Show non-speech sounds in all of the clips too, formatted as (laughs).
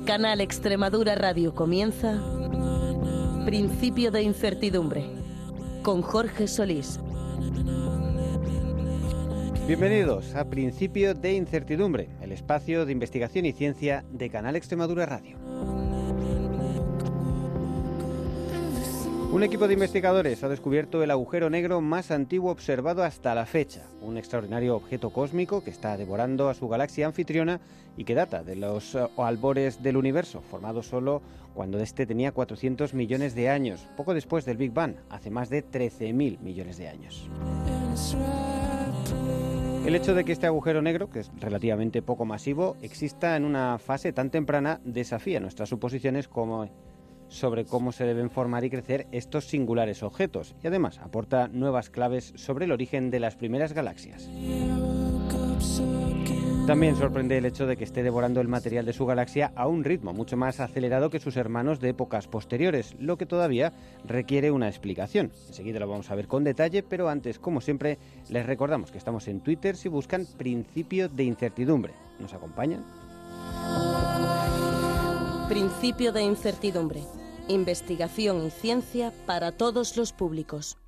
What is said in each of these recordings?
Canal Extremadura Radio comienza Principio de Incertidumbre con Jorge Solís. Bienvenidos a Principio de Incertidumbre, el espacio de investigación y ciencia de Canal Extremadura Radio. Un equipo de investigadores ha descubierto el agujero negro más antiguo observado hasta la fecha, un extraordinario objeto cósmico que está devorando a su galaxia anfitriona y que data de los eh, albores del universo, formado solo cuando éste tenía 400 millones de años, poco después del Big Bang, hace más de 13.000 millones de años. El hecho de que este agujero negro, que es relativamente poco masivo, exista en una fase tan temprana desafía nuestras suposiciones como sobre cómo se deben formar y crecer estos singulares objetos y además aporta nuevas claves sobre el origen de las primeras galaxias. También sorprende el hecho de que esté devorando el material de su galaxia a un ritmo mucho más acelerado que sus hermanos de épocas posteriores, lo que todavía requiere una explicación. Enseguida lo vamos a ver con detalle, pero antes, como siempre, les recordamos que estamos en Twitter si buscan principio de incertidumbre. ¿Nos acompañan? Principio de Incertidumbre. Investigación y ciencia para todos los públicos.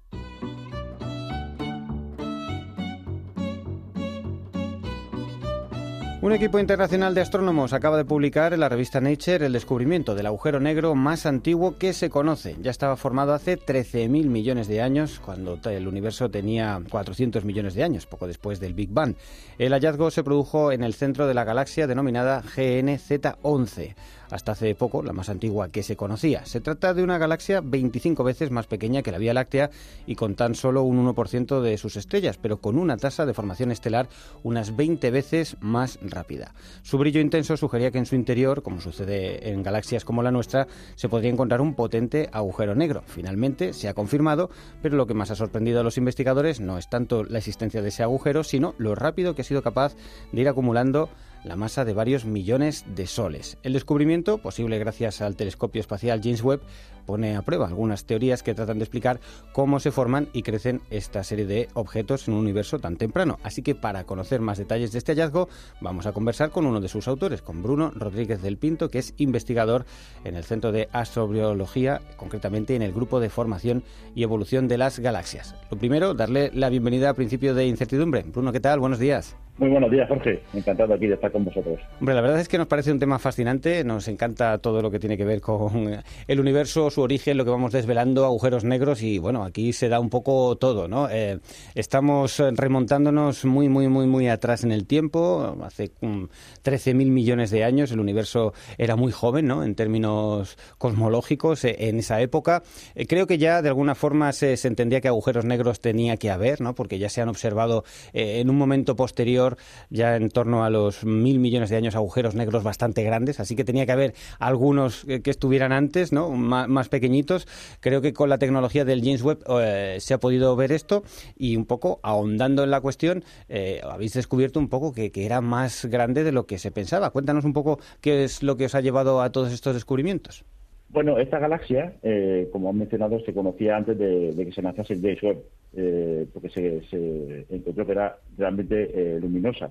Un equipo internacional de astrónomos acaba de publicar en la revista Nature el descubrimiento del agujero negro más antiguo que se conoce. Ya estaba formado hace 13.000 millones de años, cuando el universo tenía 400 millones de años, poco después del Big Bang. El hallazgo se produjo en el centro de la galaxia denominada GNZ11 hasta hace poco la más antigua que se conocía. Se trata de una galaxia 25 veces más pequeña que la Vía Láctea y con tan solo un 1% de sus estrellas, pero con una tasa de formación estelar unas 20 veces más rápida. Su brillo intenso sugería que en su interior, como sucede en galaxias como la nuestra, se podría encontrar un potente agujero negro. Finalmente se ha confirmado, pero lo que más ha sorprendido a los investigadores no es tanto la existencia de ese agujero, sino lo rápido que ha sido capaz de ir acumulando la masa de varios millones de soles. El descubrimiento, posible gracias al telescopio espacial James Webb, pone a prueba algunas teorías que tratan de explicar cómo se forman y crecen esta serie de objetos en un universo tan temprano. Así que para conocer más detalles de este hallazgo, vamos a conversar con uno de sus autores, con Bruno Rodríguez del Pinto, que es investigador en el Centro de Astrobiología, concretamente en el Grupo de Formación y Evolución de las Galaxias. Lo primero, darle la bienvenida a principio de incertidumbre. Bruno, ¿qué tal? Buenos días. Muy buenos días, Jorge. Encantado aquí de estar con vosotros. Hombre, la verdad es que nos parece un tema fascinante. Nos encanta todo lo que tiene que ver con el universo, su origen, lo que vamos desvelando, agujeros negros y bueno, aquí se da un poco todo, ¿no? Eh, estamos remontándonos muy, muy, muy, muy atrás en el tiempo. Hace um, 13.000 millones de años el universo era muy joven, ¿no? En términos cosmológicos eh, en esa época. Eh, creo que ya de alguna forma se, entendía que agujeros negros tenía que haber, ¿no? Porque ya se han observado en un momento posterior ya en torno a los mil millones de años agujeros negros bastante grandes, así que tenía que haber algunos que estuvieran antes, ¿no? más, pequeñitos. Creo que con la tecnología del James Webb eh, se ha podido ver esto y un poco ahondando en la cuestión, eh, habéis descubierto un poco que, era más grande de lo que se pensaba. Cuéntanos un poco qué es lo que os ha llevado a todos estos descubrimientos. Bueno, esta galaxia, eh, como han mencionado, se conocía antes de, que se lanzase el James Webb, eh, porque se, encontró que era realmente eh, luminosa.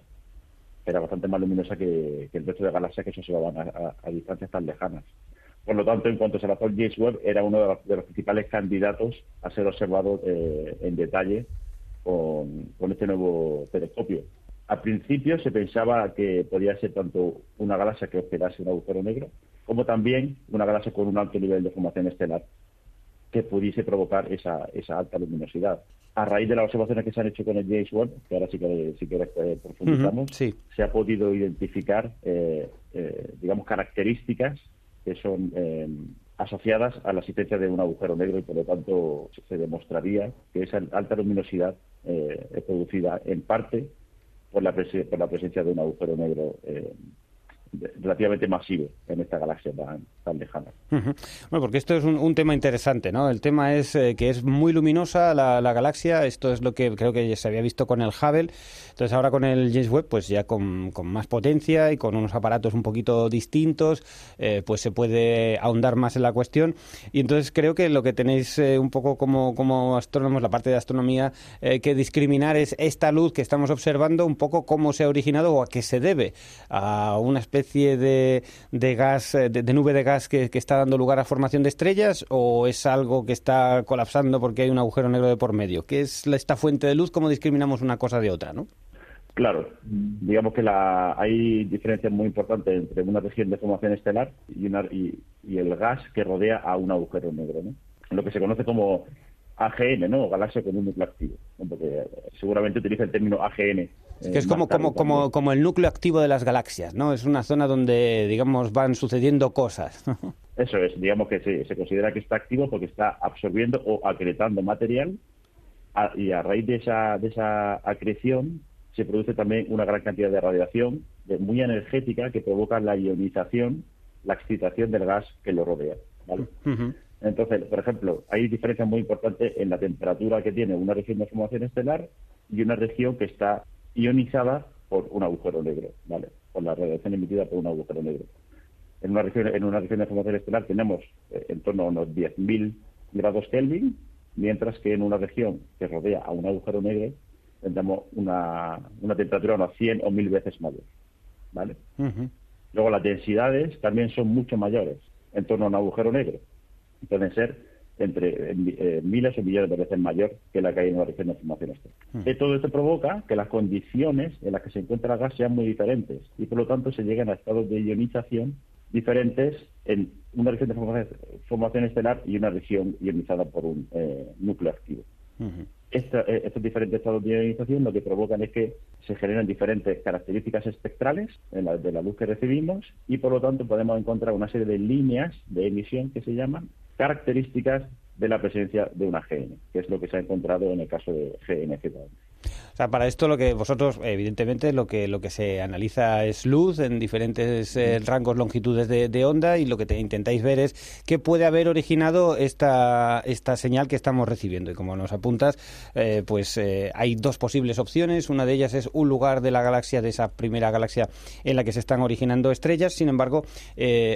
Era bastante más luminosa que, el resto de galaxias que se observaban a, distancias tan lejanas. Por lo tanto, en cuanto se lanzó el James Webb, era uno de los, de los principales candidatos a ser observado eh, en detalle con, con este nuevo telescopio. Al principio se pensaba que podía ser tanto una galaxia que hospedase un agujero negro, como también una galaxia con un alto nivel de formación estelar que pudiese provocar esa, esa alta luminosidad. A raíz de las observaciones que se han hecho con el James Webb, que ahora sí que si quieres eh, profundizamos, uh -huh, sí. se ha podido identificar, eh, eh, digamos, características que son eh, asociadas a la existencia de un agujero negro y por lo tanto se demostraría que esa alta luminosidad eh, es producida en parte por la, por la presencia de un agujero negro relativamente masivo en esta galaxia tan, tan lejana. Bueno, porque esto es un, tema interesante, ¿no? El tema es eh, que es muy luminosa la, galaxia, esto es lo que creo que se había visto con el Hubble, entonces ahora con el James Webb, pues ya con, más potencia y con unos aparatos un poquito distintos, eh, pues se puede ahondar más en la cuestión y entonces creo que lo que tenéis eh, un poco como, como astrónomos, la parte de astronomía, que discriminar es esta luz que estamos observando, un poco cómo se ha originado o a qué se debe, a una especie de, de gas, de, nube de gas que, que está dando lugar a formación de estrellas o es algo que está colapsando porque hay un agujero negro de por medio? ¿Qué es esta fuente de luz? ¿Cómo discriminamos una cosa de otra? ¿no? Claro, digamos que la, hay diferencias muy importantes entre una región de formación estelar y, una, y, el gas que rodea a un agujero negro, ¿no? lo que se conoce como AGN, ¿no? Galaxia con un núcleo activo, porque seguramente utiliza el término AGN. Eh, que es como, como, como, como el núcleo activo de las galaxias, ¿no? Es una zona donde, digamos, van sucediendo cosas. Eso es, digamos que se, se considera que está activo porque está absorbiendo o acretando material y a raíz de esa, de esa acreción se produce también una gran cantidad de radiación muy energética que provoca la ionización, la excitación del gas que lo rodea. ¿vale? Entonces, por ejemplo, hay diferencias muy importantes en la temperatura que tiene una región de formación estelar y una región que está ionizada por un agujero negro, ¿vale? Por la radiación emitida por un agujero negro. En una región, en una región de formación estelar tenemos eh, en torno a unos 10.000 grados Kelvin, mientras que en una región que rodea a un agujero negro tendremos una, una temperatura unas 100 o 1000 veces mayor, ¿vale? Luego las densidades también son mucho mayores en torno a un agujero negro pueden ser entre eh, miles o millones de veces mayor que la que hay en una región de formación estelar. Hmm. todo esto provoca que las condiciones en las que se encuentra el gas sean muy diferentes y por lo tanto se llegan a estados de ionización diferentes en una región de formación, estelar y una región ionizada por un eh, núcleo activo. Eh, estos diferentes estados de ionización lo que provocan es que se generan diferentes características espectrales en la, de la luz que recibimos y por lo tanto podemos encontrar una serie de líneas de emisión que se llaman características de la presencia de una GN, que es lo que se ha encontrado en el caso de GNZ. O sea, para esto lo que vosotros, evidentemente, lo que lo que se analiza es luz en diferentes eh, rangos, longitudes de, onda y lo que te intentáis ver es qué puede haber originado esta, esta señal que estamos recibiendo. Y como nos apuntas, eh, pues eh, hay dos posibles opciones. Una de ellas es un lugar de la galaxia, de esa primera galaxia en la que se están originando estrellas. Sin embargo,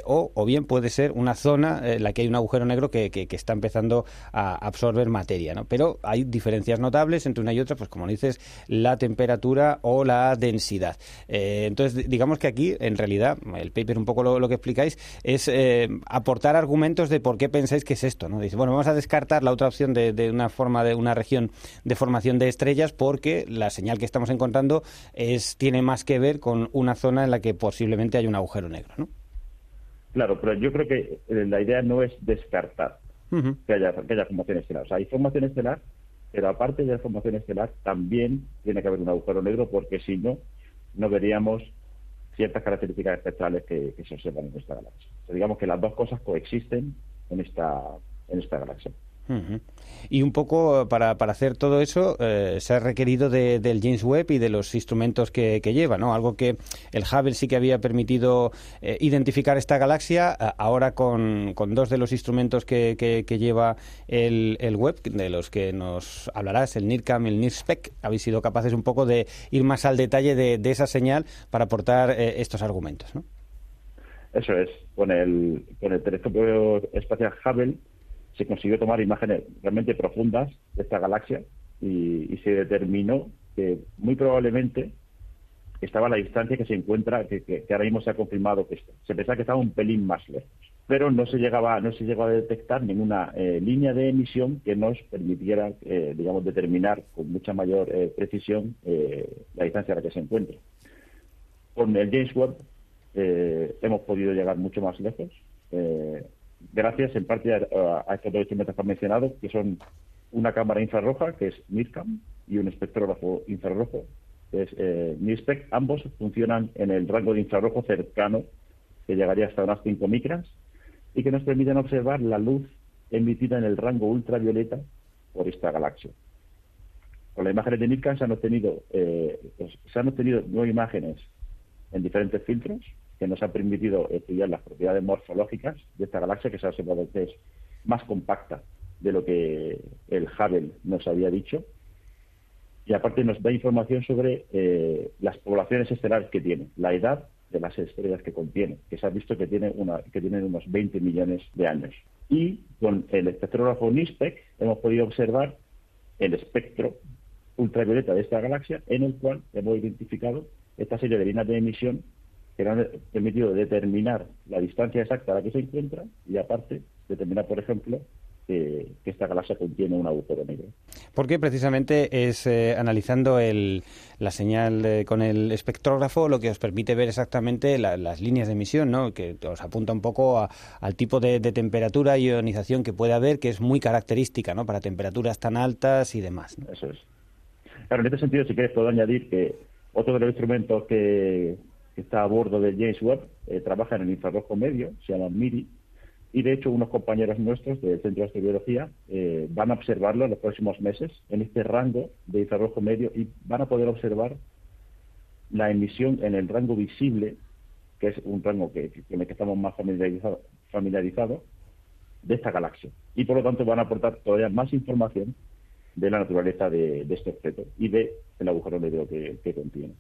o, o bien puede ser una zona en la que hay un agujero negro que, que, que está empezando a absorber materia. ¿no? Pero hay diferencias notables entre una y otra, pues como dices, la temperatura o la densidad. Eh, entonces, digamos que aquí, en realidad, el paper un poco lo, que explicáis es eh, aportar argumentos de por qué pensáis que es esto. ¿no? Dice, bueno, vamos a descartar la otra opción de, una forma de una región de formación de estrellas porque la señal que estamos encontrando es tiene más que ver con una zona en la que posiblemente hay un agujero negro, ¿no? Claro, pero yo creo que eh, la idea no es descartar que, haya, que haya formación estelar. O sea, hay formación estelar pero aparte de la formación estelar, también tiene que haber un agujero negro, porque si no, no veríamos ciertas características espectrales que, se observan en esta galaxia. digamos que las dos cosas coexisten en esta, en esta galaxia. Y un poco para, para hacer todo eso eh, se ha requerido del James Webb y de los instrumentos que, lleva, ¿no? Algo que el Hubble sí que había permitido eh, identificar esta galaxia, ahora con, con, dos de los instrumentos que, que, lleva el, el, Webb, de los que nos hablarás, el NIRCAM y el NIRSPEC, habéis sido capaces un poco de ir más al detalle de, esa señal para aportar eh, estos argumentos, ¿no? Eso es. Con el, con el telescopio espacial Hubble se consiguió tomar imágenes realmente profundas de esta galaxia y, se determinó que muy probablemente estaba a la distancia que se encuentra, que, ahora mismo se ha confirmado que. Se pensaba que estaba un pelín más lejos, pero no se llegaba, no se llegó a detectar ninguna eh, línea de emisión que nos permitiera, eh, digamos, determinar con mucha mayor eh, precisión la distancia a la que se encuentra. Con el James Webb hemos podido llegar mucho más lejos gracias en parte a, estos dos instrumentos que han mencionado, que son una cámara infrarroja, que es NIRCAM, y un espectrógrafo infrarrojo, que es eh, NIRSPEC. Ambos funcionan en el rango de infrarrojo cercano, que llegaría hasta unas 5 micras, y que nos permiten observar la luz emitida en el rango ultravioleta por esta galaxia. Con las imágenes de NIRCAM se han obtenido, eh, pues, se han obtenido nueve imágenes en diferentes filtros, que nos ha permitido estudiar las propiedades morfológicas de esta galaxia, que se ha observado que es más compacta de lo que el Hubble nos había dicho. Y aparte nos da información sobre eh, las poblaciones estelares que tiene, la edad de las estrellas que contiene, que se ha visto que, tiene una, que tienen unos 20 millones de años. Y con el espectrógrafo NISPEC hemos podido observar el espectro ultravioleta de esta galaxia, en el cual hemos identificado esta serie de líneas de emisión que han permitido determinar la distancia exacta a la que se encuentra y aparte determinar, por ejemplo, que, esta galaxia contiene un agujero negro. Porque precisamente es eh, analizando la señal con el espectrógrafo lo que os permite ver exactamente las líneas de emisión, ¿no? que os apunta un poco al tipo de, temperatura y ionización que puede haber, que es muy característica ¿no? para temperaturas tan altas y demás. Eso es. Claro, en este sentido, si quieres, puedo añadir que otro de los instrumentos que, está a bordo de James Webb eh, trabaja en el infrarrojo medio, se llama MIRI, y de hecho unos compañeros nuestros del Centro de Astrobiología eh, van a observarlo en los próximos meses en este rango de infrarrojo medio y van a poder observar la emisión en el rango visible, que es un rango que, con el que estamos más familiarizados familiarizado, de esta galaxia. Y por lo tanto van a aportar todavía más información de la naturaleza de, este objeto y de el agujero negro que contiene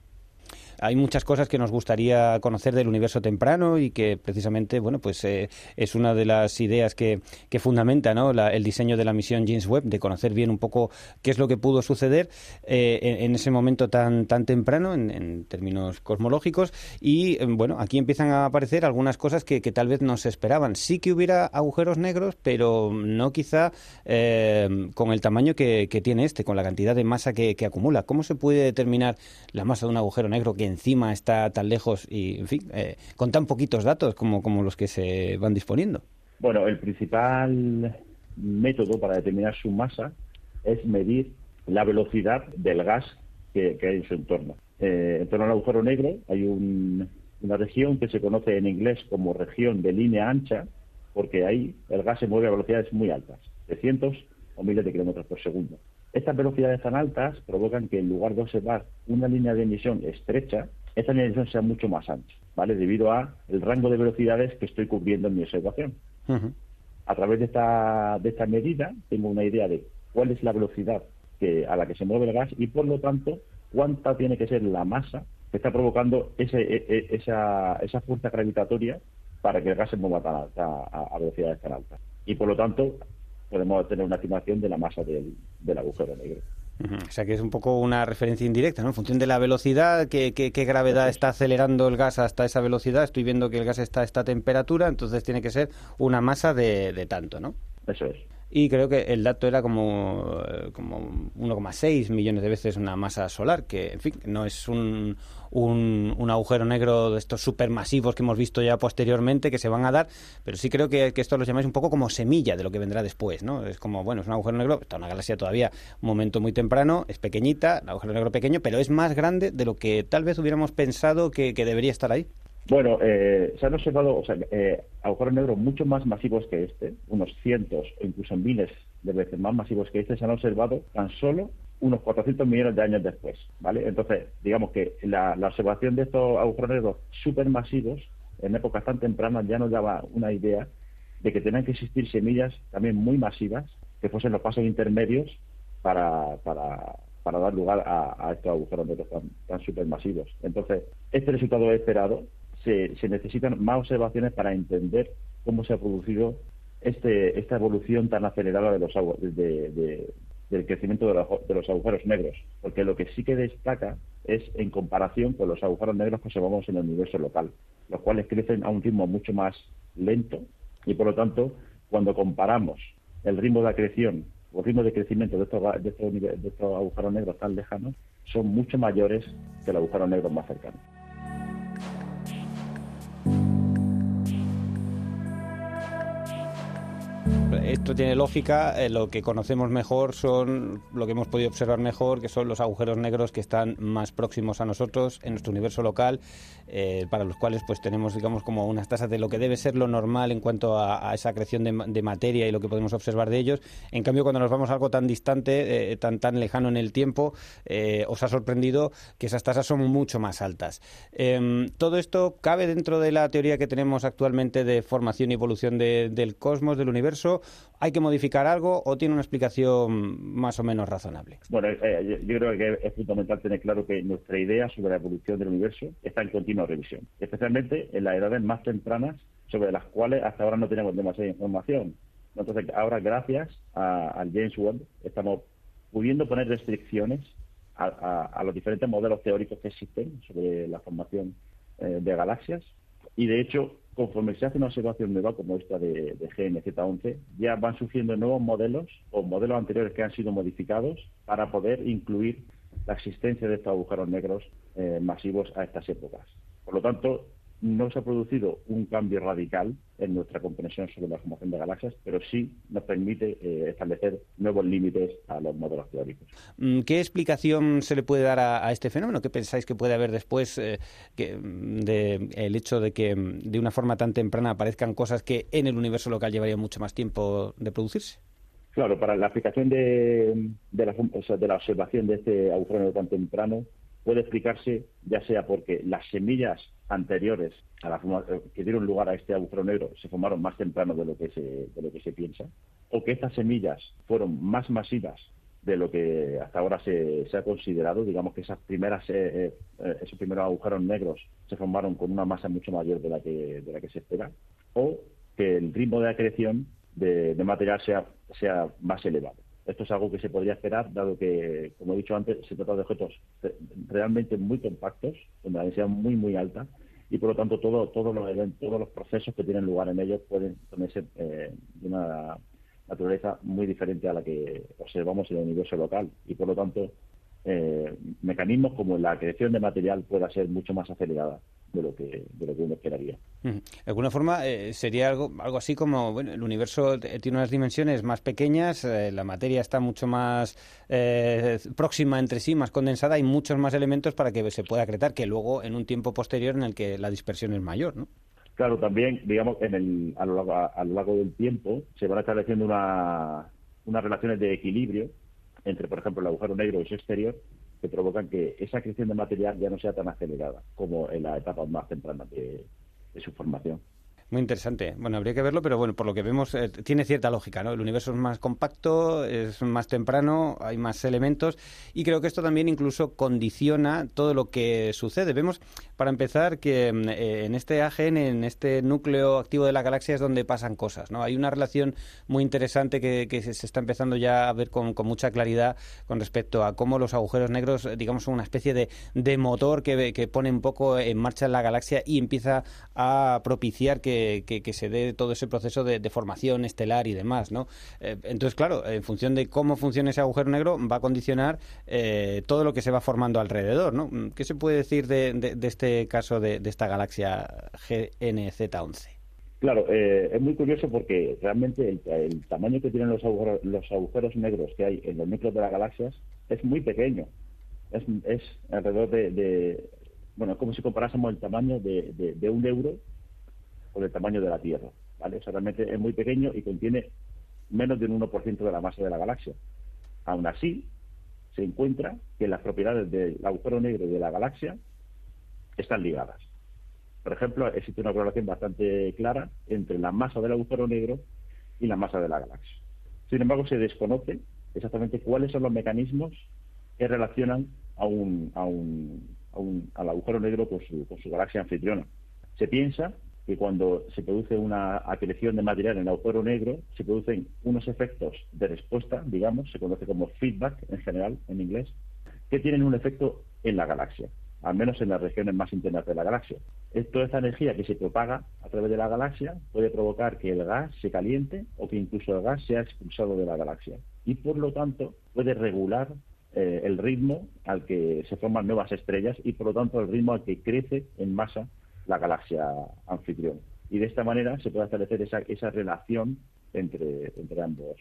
hay muchas cosas que nos gustaría conocer del universo temprano y que precisamente, bueno, pues eh, es una de las ideas que, fundamenta ¿no? el diseño de la misión James Webb, de conocer bien un poco qué es lo que pudo suceder eh, en, ese momento tan, tan temprano en, términos cosmológicos. Y eh, bueno, aquí empiezan a aparecer algunas cosas que, tal vez no se esperaban. Sí que hubiera agujeros negros, pero no quizá con el tamaño que, tiene este, con la cantidad de masa que, que acumula. ¿Cómo se puede determinar la masa de un agujero negro que encima está tan lejos y, en fin, eh, con tan poquitos datos como, los que se van disponiendo? Bueno, el principal método para determinar su masa es medir la velocidad del gas que, hay en su entorno. Eh, en torno al agujero negro hay una región que se conoce en inglés como región de línea ancha, porque ahí el gas se mueve a velocidades muy altas, de cientos o miles de kilómetros por segundo. Estas velocidades tan altas provocan que en lugar de observar una línea de emisión estrecha, esta línea de emisión sea mucho más ancha, ¿vale? Debido a el rango de velocidades que estoy cubriendo en mi observación. A través de esta, de esta medida tengo una idea de cuál es la velocidad que, a la que se mueve el gas y por lo tanto cuánta tiene que ser la masa que está provocando ese, e, e, esa, esa fuerza gravitatoria para que el gas se mueva a, a velocidades tan altas. Y por lo tanto, podemos tener una estimación de la masa del, agujero negro. O sea que es un poco una referencia indirecta, ¿no? En función de la velocidad, qué, qué, gravedad está acelerando el gas hasta esa velocidad, estoy viendo que el gas está a esta temperatura, entonces tiene que ser una masa de, de tanto, ¿no? Eso es y creo que el dato era como, eh, como 1,6 millones de veces una masa solar, que en fin, no es un, un, agujero negro de estos supermasivos que hemos visto ya posteriormente que se van a dar, pero sí creo que, esto lo llamáis un poco como semilla de lo que vendrá después, ¿no? Es como, bueno, es un agujero negro, está una galaxia todavía, un momento muy temprano, es pequeñita, un agujero negro pequeño, pero es más grande de lo que tal vez hubiéramos pensado que debería estar ahí. Bueno, eh, se han observado o sea, eh, agujeros negros mucho más masivos que este, unos cientos o incluso miles de veces más masivos que este, se han observado tan solo unos 400 millones de años después, ¿vale? Entonces, digamos que la, observación de estos agujeros negros supermasivos en épocas tan tempranas ya nos daba una idea de que tenían que existir semillas también muy masivas que fuesen los pasos intermedios para, para, dar lugar a, estos agujeros negros tan, tan supermasivos. Entonces, este resultado esperado se, necesitan más observaciones para entender cómo se ha producido este, esta evolución tan acelerada de los, del crecimiento de los, agujeros negros, porque lo que sí que destaca es en comparación con los agujeros negros que observamos en el universo local, los cuales crecen a un ritmo mucho más lento y por lo tanto cuando comparamos el ritmo de acreción o ritmo de crecimiento de estos, de estos, de estos agujeros negros tan lejanos son mucho mayores que los agujeros negros más cercanos. Esto tiene lógica. Eh, lo que conocemos mejor son lo que hemos podido observar mejor, que son los agujeros negros que están más próximos a nosotros en nuestro universo local, eh, para los cuales pues tenemos digamos como unas tasas de lo que debe ser lo normal en cuanto a, esa creación de, materia y lo que podemos observar de ellos. En cambio, cuando nos vamos a algo tan distante, eh, tan tan lejano en el tiempo, os ha sorprendido que esas tasas son mucho más altas. Em, todo esto cabe dentro de la teoría que tenemos actualmente de formación y evolución del cosmos, del universo. ¿Hay que modificar algo o tiene una explicación más o menos razonable? Bueno, eh, yo creo que es fundamental tener claro que nuestra idea sobre la evolución del universo está en continua revisión, especialmente en las edades más tempranas sobre las cuales hasta ahora no tenemos demasiada información. Entonces, ahora gracias al James Webb estamos pudiendo poner restricciones a, los diferentes modelos teóricos que existen sobre la formación eh, de galaxias y de hecho conforme se hace una observación nueva como esta de, GNZ11, ya van surgiendo nuevos modelos o modelos anteriores que han sido modificados para poder incluir la existencia de estos agujeros negros eh, masivos a estas épocas. Por lo tanto, no se ha producido un cambio radical en nuestra comprensión sobre la formación de galaxias, pero sí nos permite eh, establecer nuevos límites a los modelos teóricos. Mm, ¿Qué explicación se le puede dar a, este fenómeno? ¿Qué pensáis que puede haber después eh, mm, del hecho de que mm, de una forma tan temprana aparezcan cosas que en el universo local llevarían mucho más tiempo de producirse? Claro, para la aplicación de, la, de la observación de este agujero tan temprano puede explicarse ya sea porque las semillas anteriores a eh, que dieron lugar a este agujero negro se formaron más temprano de lo que se, de lo que se piensa, o que estas semillas fueron más masivas de lo que hasta ahora se, ha considerado, digamos que esas primeras, eh, eh, esos primeros agujeros negros se formaron con una masa mucho mayor de la que, de la que se espera, o que el ritmo de acreción de, material sea más elevado. Esto es algo que se podría esperar, dado que, como he dicho antes, se trata de objetos realmente muy compactos, con una densidad muy, muy alta, y por lo tanto todo, todos los procesos que tienen lugar en ellos pueden ser eh, de una naturaleza muy diferente a la que observamos en el universo local. Y por lo tanto, eh, mecanismos como la creación de material pueda ser mucho más acelerada de lo que, de lo que uno esperaría. De alguna forma eh, sería algo, algo así como, bueno, el universo tiene unas dimensiones más pequeñas, eh, la materia está mucho más eh, próxima entre sí, más condensada, hay muchos más elementos para que se pueda acretar que luego en un tiempo posterior en el que la dispersión es mayor, ¿no? Claro, también, digamos, en el, a, lo largo, a, lo largo del tiempo se van estableciendo una, unas relaciones de equilibrio entre, por ejemplo, el agujero negro y su exterior, que provocan que esa creación de material ya no sea tan acelerada como en la etapa más temprana de su formación. Muy interesante. Bueno, habría que verlo, pero bueno, por lo que vemos, eh, tiene cierta lógica, ¿no? El universo es más compacto, es más temprano, hay más elementos y creo que esto también incluso condiciona todo lo que sucede. Vemos, para empezar, que mm, eh, en este AGN, en este núcleo activo de la galaxia es donde pasan cosas, ¿no? Hay una relación muy interesante que, se está empezando ya a ver con, mucha claridad con respecto a cómo los agujeros negros, digamos, son una especie de, de motor que, que pone un poco en marcha la galaxia y empieza a propiciar que que, se dé todo ese proceso de, formación estelar y demás, ¿no? Eh, entonces, claro, en función de cómo funciona ese agujero negro, va a condicionar eh, todo lo que se va formando alrededor, ¿no? ¿Qué se puede decir de, este caso de, esta galaxia GNZ11? Claro, eh, es muy curioso porque realmente el, tamaño que tienen los agujeros, los agujeros negros que hay en los núcleos de las galaxias es muy pequeño. Es, alrededor de, bueno, como si comparásemos el tamaño de un euro con el tamaño de la Tierra. ¿vale? O sea, realmente es muy pequeño y contiene menos de un 1% de la masa de la galaxia. Aún así, se encuentra que las propiedades del agujero negro de la galaxia están ligadas. Por ejemplo, existe una correlación bastante clara entre la masa del agujero negro y la masa de la galaxia. Sin embargo, se desconoce exactamente cuáles son los mecanismos que relacionan a un, a un, a un, al agujero negro con su, con su galaxia anfitriona. Se piensa que cuando se produce una acreción de material en el agujero negro, se producen unos efectos de respuesta, digamos, se conoce como feedback en general en inglés, que tienen un efecto en la galaxia, al menos en las regiones más internas de la galaxia. Toda esta energía que se propaga a través de la galaxia puede provocar que el gas se caliente o que incluso el gas sea expulsado de la galaxia. Y por lo tanto puede regular eh, el ritmo al que se forman nuevas estrellas y por lo tanto el ritmo al que crece en masa la galaxia anfitrión. Y de esta manera se puede establecer esa, esa relación entre, entre ambos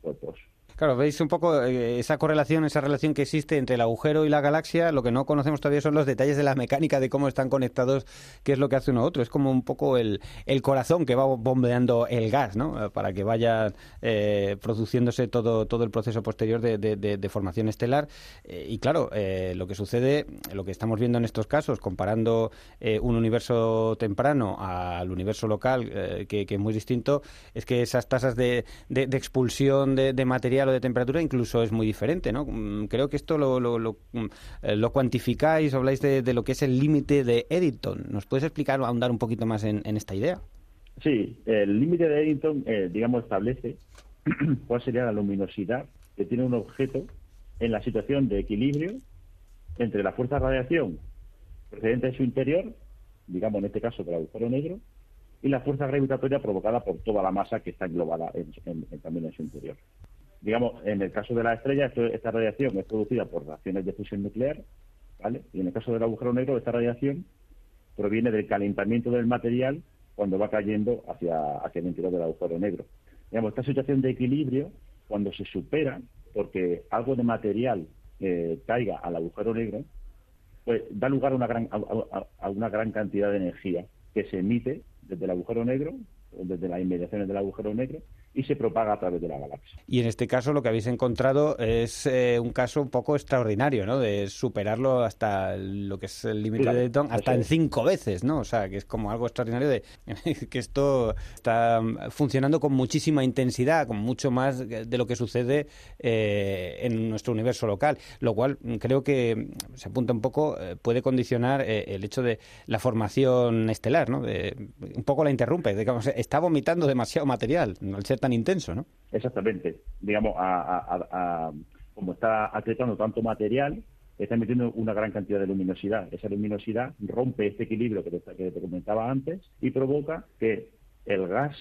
cuerpos. Claro, veis un poco eh, esa correlación, esa relación que existe entre el agujero y la galaxia. Lo que no conocemos todavía son los detalles de la mecánica, de cómo están conectados, qué es lo que hace uno otro. Es como un poco el, corazón que va bombeando el gas, ¿no? Para que vaya eh, produciéndose todo, todo el proceso posterior de, formación estelar. Eh, y claro, lo que sucede, lo que estamos viendo en estos casos, comparando un universo temprano al universo local, que, que, es muy distinto, es que esas tasas de, expulsión de material de temperatura incluso es muy diferente, ¿no? Mm, creo que esto lo, lo, lo, mm, eh, lo cuantificáis, habláis de, lo que es el límite de Eddington. ¿Nos puedes explicar o ahondar un poquito más en, esta idea? Sí, el límite de Eddington, eh, digamos, establece (clears throat) cuál sería la luminosidad que tiene un objeto en la situación de equilibrio entre la fuerza de radiación procedente de su interior, digamos en este caso del agujero negro, y la fuerza gravitatoria provocada por toda la masa que está englobada también en su interior digamos, en el caso de la estrella, esta radiación es producida por reacciones de fusión nuclear, ¿vale? Y en el caso del agujero negro, esta radiación proviene del calentamiento del material cuando va cayendo hacia, hacia el interior del agujero negro. Digamos, esta situación de equilibrio, cuando se supera, porque algo de material eh, caiga al agujero negro, pues da lugar a una gran, a una gran cantidad de energía que se emite desde el agujero negro, desde las inmediaciones del agujero negro, y se propaga a través de la galaxia. Y en este caso lo que habéis encontrado es eh, un caso un poco extraordinario, ¿no? De superarlo hasta lo que es el límite de Eddington, hasta en cinco veces, ¿no? O sea, que es como algo extraordinario de (laughs) que esto está funcionando con muchísima intensidad, con mucho más de lo que sucede eh, en nuestro universo local, lo cual creo que se apunta un poco, eh, puede condicionar el hecho de la formación estelar, ¿no? De, un poco la interrumpe, digamos, está vomitando demasiado material, al ser tan intenso, ¿no? Exactamente. Digamos, como está acretando tanto material, está metiendo una gran cantidad de luminosidad. Esa luminosidad rompe este equilibrio que te, comentaba antes y provoca que el gas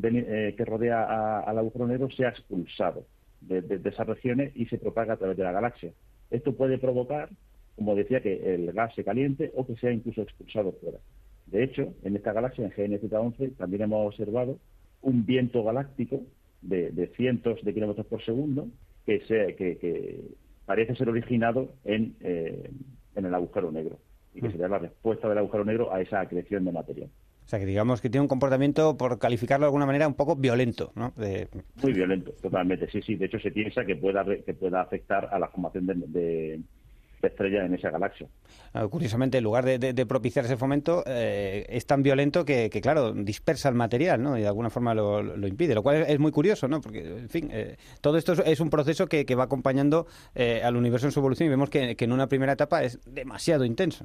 eh, que rodea al agujero negro sea expulsado de, de, esas regiones y se propaga a través de la galaxia. Esto puede provocar, como decía, que el gas se caliente o que sea incluso expulsado fuera. De hecho, en esta galaxia, en GNZ11, también hemos observado un viento galáctico de, cientos de kilómetros por segundo que, se, que, parece ser originado en, eh, en el agujero negro y que mm. sería la respuesta del agujero negro a esa acreción de material. O sea, que digamos que tiene un comportamiento, por calificarlo de alguna manera, un poco violento, ¿no? Muy violento, totalmente, sí, sí. De hecho, se piensa que pueda, que pueda afectar a la formación de, estrella en esa galaxia. Curiosamente, en lugar de, propiciar ese fomento, eh, es tan violento que, claro, dispersa el material, ¿no? Y de alguna forma lo, impide, lo cual es, muy curioso, ¿no? Porque, en fin, eh, todo esto es, un proceso que, va acompañando eh, al universo en su evolución y vemos que, en una primera etapa es demasiado intenso,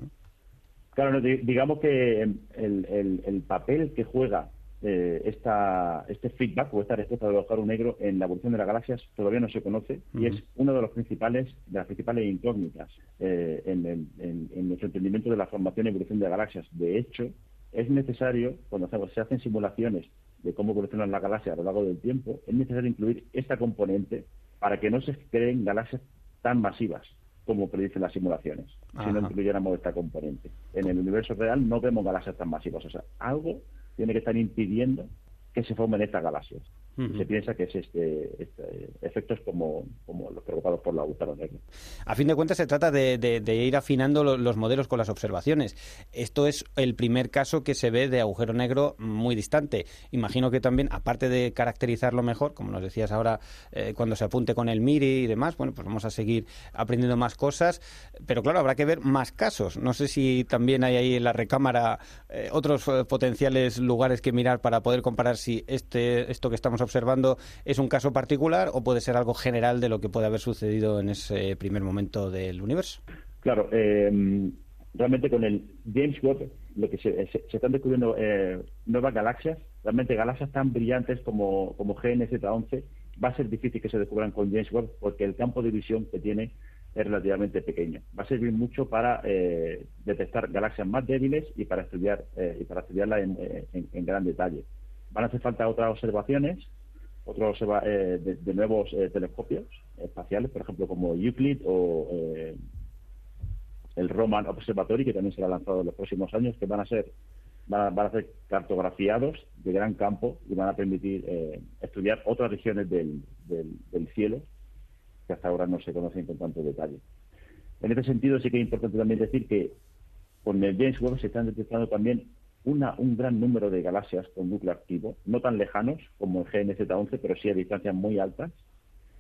Claro, digamos que el, el papel que juega eh, esta, este feedback o esta respuesta del agujero negro en la evolución de las galaxias todavía no se conoce y es uno de los principales de las principales incógnitas eh, en, nuestro entendimiento de la formación y evolución de galaxias. De hecho, es necesario, cuando se hacen simulaciones de cómo evolucionan las galaxias a lo largo del tiempo, es necesario incluir esta componente para que no se creen galaxias tan masivas como predicen las simulaciones, si no incluyéramos esta componente. En el universo real no vemos galaxias tan masivas, o sea, algo tiene que estar impidiendo que se formen estas galaxias. Se piensa que es este, este efectos como, como, los provocados por la agujero negro. A fin de cuentas, se trata de, ir afinando los modelos con las observaciones. Esto es el primer caso que se ve de agujero negro muy distante. Imagino que también, aparte de caracterizarlo mejor, como nos decías ahora, eh, cuando se apunte con el MIRI y demás, bueno, pues vamos a seguir aprendiendo más cosas. Pero claro, habrá que ver más casos. No sé si también hay ahí en la recámara eh, otros eh, potenciales lugares que mirar para poder comparar si este, esto que estamos observando es un caso particular o puede ser algo general de lo que puede haber sucedido en ese primer momento del universo. Claro, eh, realmente con el James Webb lo que se, están descubriendo eh, nuevas galaxias, realmente galaxias tan brillantes como, como GNZ11, va a ser difícil que se descubran con James Webb porque el campo de visión que tiene es relativamente pequeño. Va a servir mucho para eh, detectar galaxias más débiles y para estudiar y para estudiarlas en gran detalle. Van a hacer falta otras observaciones, otros eh, de, nuevos eh, telescopios espaciales, por ejemplo, como Euclid o eh, el Roman Observatory, que también será lanzado en los próximos años, que van a ser van a, ser cartografiados de gran campo y van a permitir eh, estudiar otras regiones del, del, cielo que hasta ahora no se conocen con tanto detalle. En este sentido, sí que es importante también decir que con el James Webb se están detectando también una, un gran número de galaxias con núcleo activo, no tan lejanos como el GNZ11, pero sí a distancias muy altas,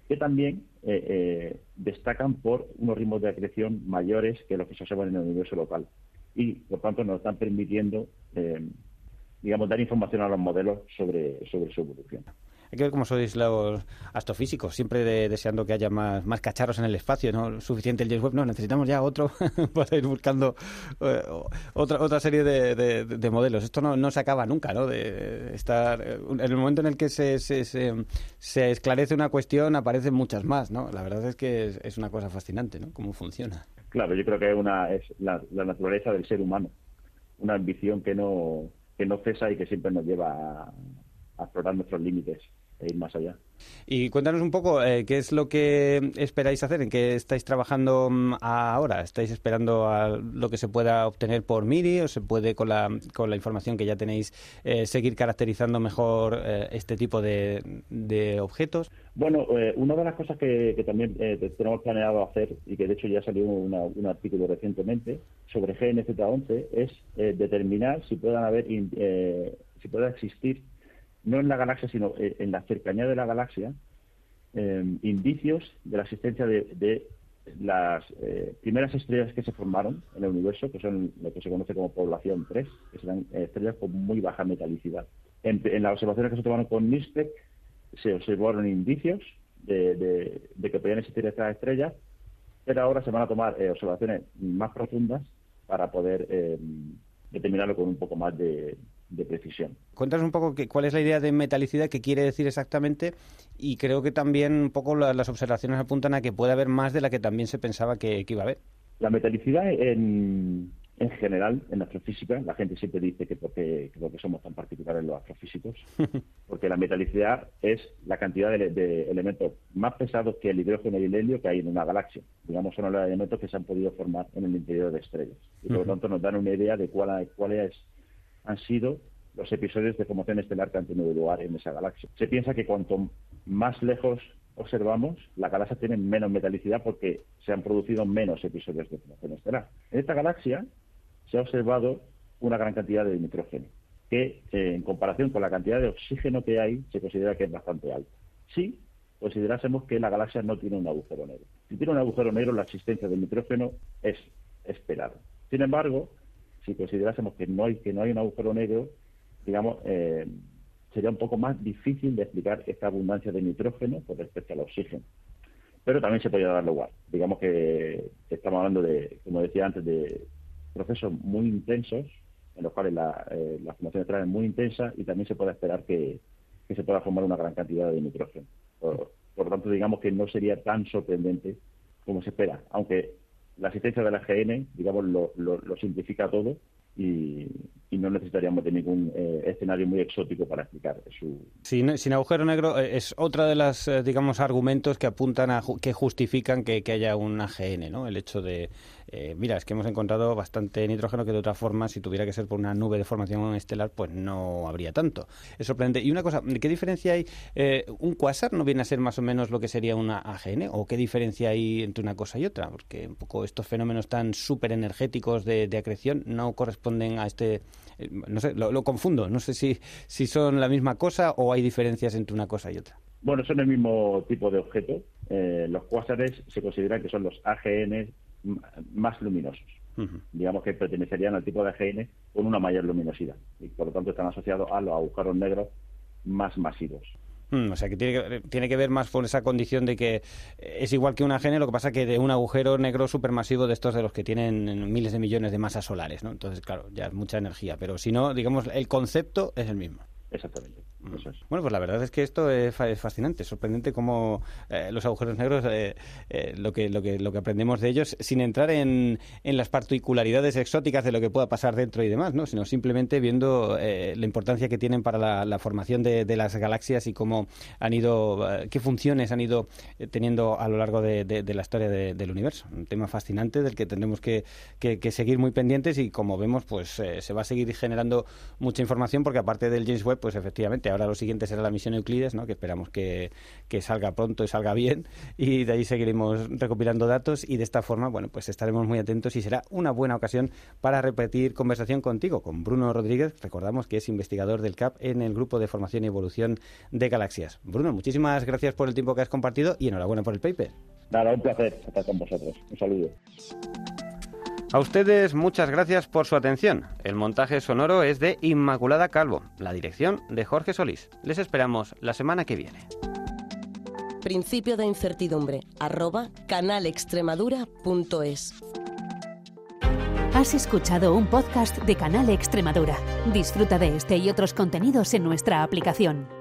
que también eh, eh, destacan por unos ritmos de acreción mayores que los que se observan en el universo local. Y, por tanto, nos están permitiendo, eh, digamos, dar información a los modelos sobre, sobre su evolución. Hay que ver cómo sois los astrofísicos, siempre deseando que haya más, cacharros en el espacio, no suficiente el James Webb, no, necesitamos ya otro (laughs) para ir buscando eh, otra otra serie de, de, modelos. Esto no, no se acaba nunca, ¿no? De estar en el momento en el que se, se, se, esclarece una cuestión aparecen muchas más, ¿no? La verdad es que es, una cosa fascinante, ¿no? Cómo funciona. Claro, yo creo que una es la, la naturaleza del ser humano, una ambición que no que no cesa y que siempre nos lleva a, a explorar nuestros límites e ir más allá. Y cuéntanos un poco eh, qué es lo que esperáis hacer, en qué estáis trabajando mm, ahora. ¿Estáis esperando a lo que se pueda obtener por MIRI o se puede con la, con la información que ya tenéis eh, seguir caracterizando mejor eh, este tipo de, objetos? Bueno, una de las cosas que, también tenemos planeado hacer y que de hecho ya salió un artículo recientemente sobre GNZ11 es determinar si puedan haber si pueda existir no en la galaxia, sino eh, en la cercanía de la galaxia, eh, indicios de la existencia de, las eh, primeras estrellas que se formaron en el universo, que son lo que se conoce como población 3, que serán estrellas con muy baja metalicidad. En, las observaciones que se tomaron con NISPEC se observaron indicios de, que podían existir estas estrellas, pero ahora se van a tomar observaciones más profundas para poder determinarlo con un poco más de, de precisión. Cuéntanos un poco cuál es la idea de metalicidad, qué quiere decir exactamente, y creo que también un poco las observaciones apuntan a que puede haber más de la que también se pensaba que, iba a haber. La metalicidad en, en general, en astrofísica, la gente siempre dice que porque, que somos tan particulares los astrofísicos, (laughs) porque la metalicidad es la cantidad de, elementos más pesados que el hidrógeno y el helio que hay en una galaxia. Digamos, son los elementos que se han podido formar en el interior de estrellas. Y por lo tanto nos dan una idea de cuál, cuál es han sido los episodios de formación estelar que han tenido lugar en esa galaxia. Se piensa que cuanto más lejos observamos, la galaxia tiene menos metalicidad porque se han producido menos episodios de formación estelar. En esta galaxia se ha observado una gran cantidad de nitrógeno, que eh, en comparación con la cantidad de oxígeno que hay, se considera que es bastante alta. Si considerásemos que la galaxia no tiene un agujero negro. Si tiene un agujero negro, la existencia del nitrógeno es esperada. Sin embargo, si considerásemos que no hay que no hay un agujero negro, digamos, eh, sería un poco más difícil de explicar esta abundancia de nitrógeno con respecto al oxígeno. Pero también se podría dar lugar. Digamos que estamos hablando de, como decía antes, de procesos muy intensos, en los cuales la, formación estelar es muy intensa y también se puede esperar que, se pueda formar una gran cantidad de nitrógeno. Por, por, lo tanto, digamos que no sería tan sorprendente como se espera, aunque la asistencia de la GN, digamos, lo, lo, simplifica todo y, no necesitaríamos de ningún eh, escenario muy exótico para explicar su... Sin, agujero negro eh, es otra de las, eh, digamos, argumentos que apuntan a que justifican que, haya un AGN, ¿no? El hecho de, mira, es que hemos encontrado bastante nitrógeno que de otra forma, si tuviera que ser por una nube de formación estelar, pues no habría tanto. Es sorprendente. Y una cosa, ¿qué diferencia hay? Eh, ¿Un cuásar no viene a ser más o menos lo que sería una AGN? ¿O qué diferencia hay entre una cosa y otra? Porque un poco estos fenómenos tan súper energéticos de, acreción no corresponden a este... Eh, no sé, lo, confundo. No sé si, si son la misma cosa o hay diferencias entre una cosa y otra. Bueno, son el mismo tipo de objeto. los cuásares se consideran que son los AGN más luminosos. Digamos que pertenecerían al tipo de AGN con una mayor luminosidad y por lo tanto están asociados a los agujeros negros más masivos. Mm, o sea que tiene, que tiene que ver más con esa condición de que es igual que un AGN, lo que pasa que de un agujero negro supermasivo de estos de los que tienen miles de millones de masas solares, ¿no? Entonces, claro, ya es mucha energía, pero si no, digamos, el concepto es el mismo. Exactamente. Eso es. Bueno, pues la verdad es que esto es fa- es fascinante, sorprendente cómo eh, los agujeros negros, eh, eh, lo, que, lo, que, lo que aprendemos de ellos, sin entrar en, en las particularidades exóticas de lo que pueda pasar dentro y demás, ¿no? sino simplemente viendo la importancia que tienen para la, la formación de, de las galaxias y cómo han ido, qué funciones han ido teniendo a lo largo de, de- de la historia de- del universo. Un tema fascinante del que tendremos que, que- que seguir muy pendientes y como vemos, pues se va a seguir generando mucha información porque aparte del James Webb, pues efectivamente ahora lo siguiente será la misión Euclides, ¿no? que esperamos que, que salga pronto y salga bien y de ahí seguiremos recopilando datos y de esta forma, bueno, pues estaremos muy atentos y será una buena ocasión para repetir conversación contigo, con Bruno Rodríguez, recordamos que es investigador del CAP en el Grupo de Formación y Evolución de Galaxias. Bruno, muchísimas gracias por el tiempo que has compartido y enhorabuena por el paper. Nada, un placer estar con vosotros. Un saludo. A ustedes muchas gracias por su atención. El montaje sonoro es de Inmaculada Calvo, la dirección de Jorge Solís. Les esperamos la semana que viene. Principio de incertidumbre. Arroba canalextremadura.es. Has escuchado un podcast de Canal Extremadura. Disfruta de este y otros contenidos en nuestra aplicación.